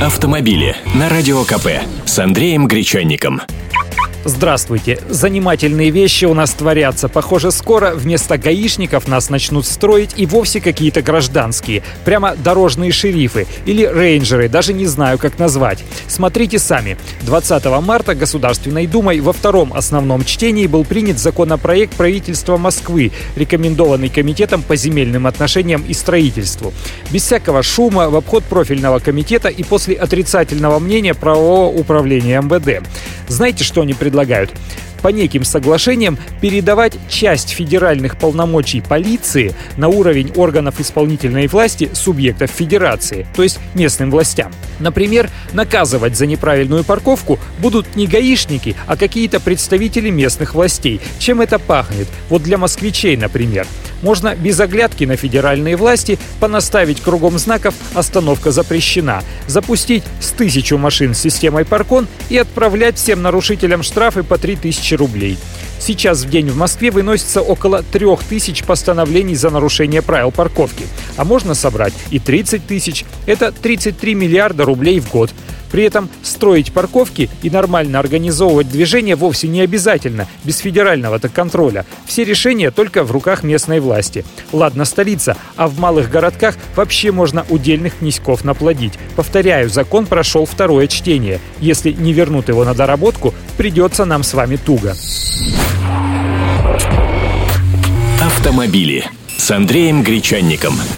Автомобили на Радио КП с Андреем Гречанником. Здравствуйте. Занимательные вещи у нас творятся. Похоже, скоро вместо гаишников нас начнут строить и вовсе какие-то гражданские. Прямо дорожные шерифы или рейнджеры, даже не знаю, как назвать. Смотрите сами. 20 марта Государственной Думой во втором основном чтении был принят законопроект правительства Москвы, рекомендованный Комитетом по земельным отношениям и строительству. Без всякого шума, в обход профильного комитета и после отрицательного мнения правового управления МВД. Знаете, что они предлагают? по неким соглашениям передавать часть федеральных полномочий полиции на уровень органов исполнительной власти субъектов федерации, то есть местным властям. Например, наказывать за неправильную парковку будут не гаишники, а какие-то представители местных властей. Чем это пахнет? Вот для москвичей, например. Можно без оглядки на федеральные власти понаставить кругом знаков «Остановка запрещена», запустить с тысячу машин с системой Паркон и отправлять всем нарушителям штрафы по 3000 рублей. Сейчас в день в Москве выносится около 3000 постановлений за нарушение правил парковки. А можно собрать и 30 тысяч. Это 33 миллиарда рублей в год. При этом строить парковки и нормально организовывать движение вовсе не обязательно, без федерального-то контроля. Все решения только в руках местной власти. Ладно, столица, а в малых городках вообще можно удельных князьков наплодить. Повторяю, закон прошел второе чтение. Если не вернут его на доработку, придется нам с вами туго. Автомобили с Андреем Гречанником.